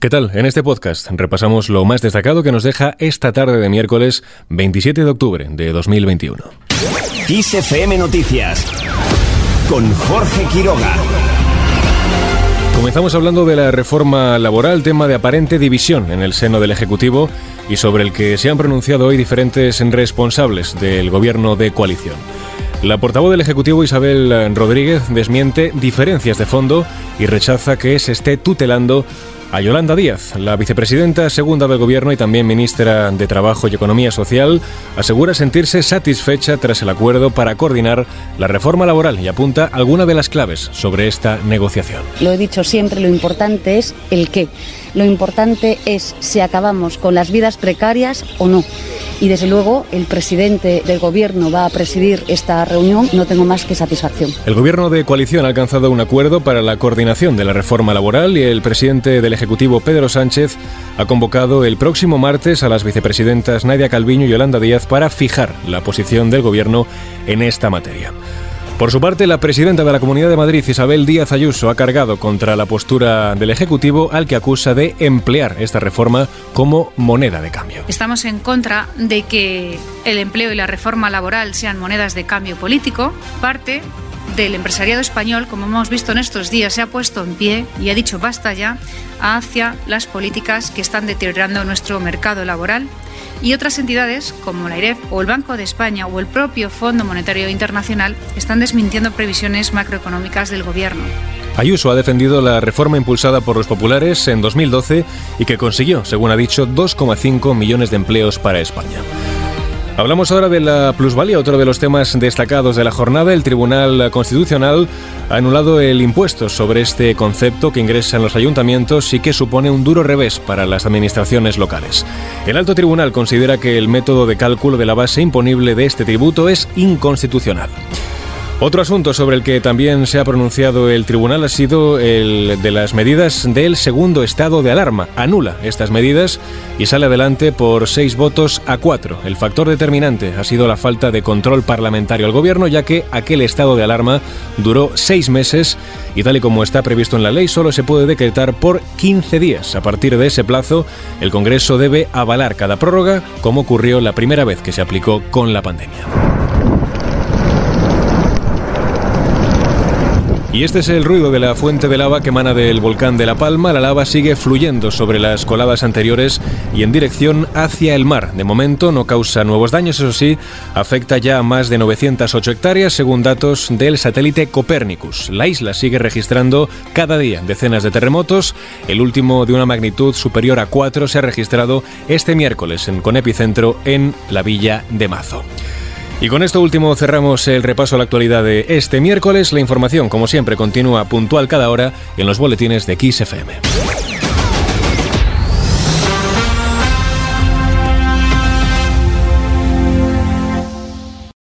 ¿Qué tal? En este podcast repasamos lo más destacado que nos deja esta tarde de miércoles 27 de octubre de 2021. XFM Noticias con Jorge Quiroga. Comenzamos hablando de la reforma laboral, tema de aparente división en el seno del Ejecutivo y sobre el que se han pronunciado hoy diferentes responsables del gobierno de coalición. La portavoz del Ejecutivo Isabel Rodríguez desmiente diferencias de fondo y rechaza que se esté tutelando a Yolanda Díaz, la vicepresidenta segunda del Gobierno y también ministra de Trabajo y Economía Social, asegura sentirse satisfecha tras el acuerdo para coordinar la reforma laboral y apunta alguna de las claves sobre esta negociación. Lo he dicho siempre, lo importante es el qué. Lo importante es si acabamos con las vidas precarias o no. Y desde luego el presidente del Gobierno va a presidir esta reunión. No tengo más que satisfacción. El Gobierno de coalición ha alcanzado un acuerdo para la coordinación de la reforma laboral y el presidente del Ejecutivo, Pedro Sánchez, ha convocado el próximo martes a las vicepresidentas Nadia Calviño y Yolanda Díaz para fijar la posición del Gobierno en esta materia. Por su parte, la presidenta de la Comunidad de Madrid, Isabel Díaz Ayuso, ha cargado contra la postura del Ejecutivo al que acusa de emplear esta reforma como moneda de cambio. Estamos en contra de que el empleo y la reforma laboral sean monedas de cambio político. Parte del empresariado español, como hemos visto en estos días, se ha puesto en pie y ha dicho basta ya hacia las políticas que están deteriorando nuestro mercado laboral y otras entidades como la IREF o el Banco de España o el propio Fondo Monetario Internacional están desmintiendo previsiones macroeconómicas del Gobierno. Ayuso ha defendido la reforma impulsada por los populares en 2012 y que consiguió, según ha dicho, 2,5 millones de empleos para España. Hablamos ahora de la plusvalía, otro de los temas destacados de la jornada. El Tribunal Constitucional ha anulado el impuesto sobre este concepto que ingresa en los ayuntamientos y que supone un duro revés para las administraciones locales. El alto tribunal considera que el método de cálculo de la base imponible de este tributo es inconstitucional. Otro asunto sobre el que también se ha pronunciado el tribunal ha sido el de las medidas del segundo estado de alarma. Anula estas medidas y sale adelante por seis votos a cuatro. El factor determinante ha sido la falta de control parlamentario al gobierno, ya que aquel estado de alarma duró seis meses y tal y como está previsto en la ley, solo se puede decretar por 15 días. A partir de ese plazo, el Congreso debe avalar cada prórroga, como ocurrió la primera vez que se aplicó con la pandemia. Y este es el ruido de la fuente de lava que emana del volcán de La Palma. La lava sigue fluyendo sobre las coladas anteriores y en dirección hacia el mar. De momento no causa nuevos daños, eso sí, afecta ya a más de 908 hectáreas según datos del satélite Copernicus. La isla sigue registrando cada día decenas de terremotos. El último de una magnitud superior a 4 se ha registrado este miércoles en, con epicentro en la villa de Mazo. Y con esto último cerramos el repaso a la actualidad de este miércoles. La información, como siempre, continúa puntual cada hora en los boletines de XFM.